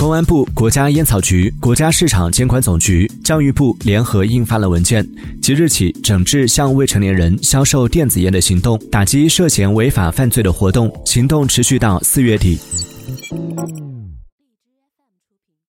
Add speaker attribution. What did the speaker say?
Speaker 1: 公安部国家烟草局国家市场监管总局教育部联合印发了文件即日起整治向未成年人销售电子烟的行动打击涉嫌违法犯罪的活动行动持续到四月底。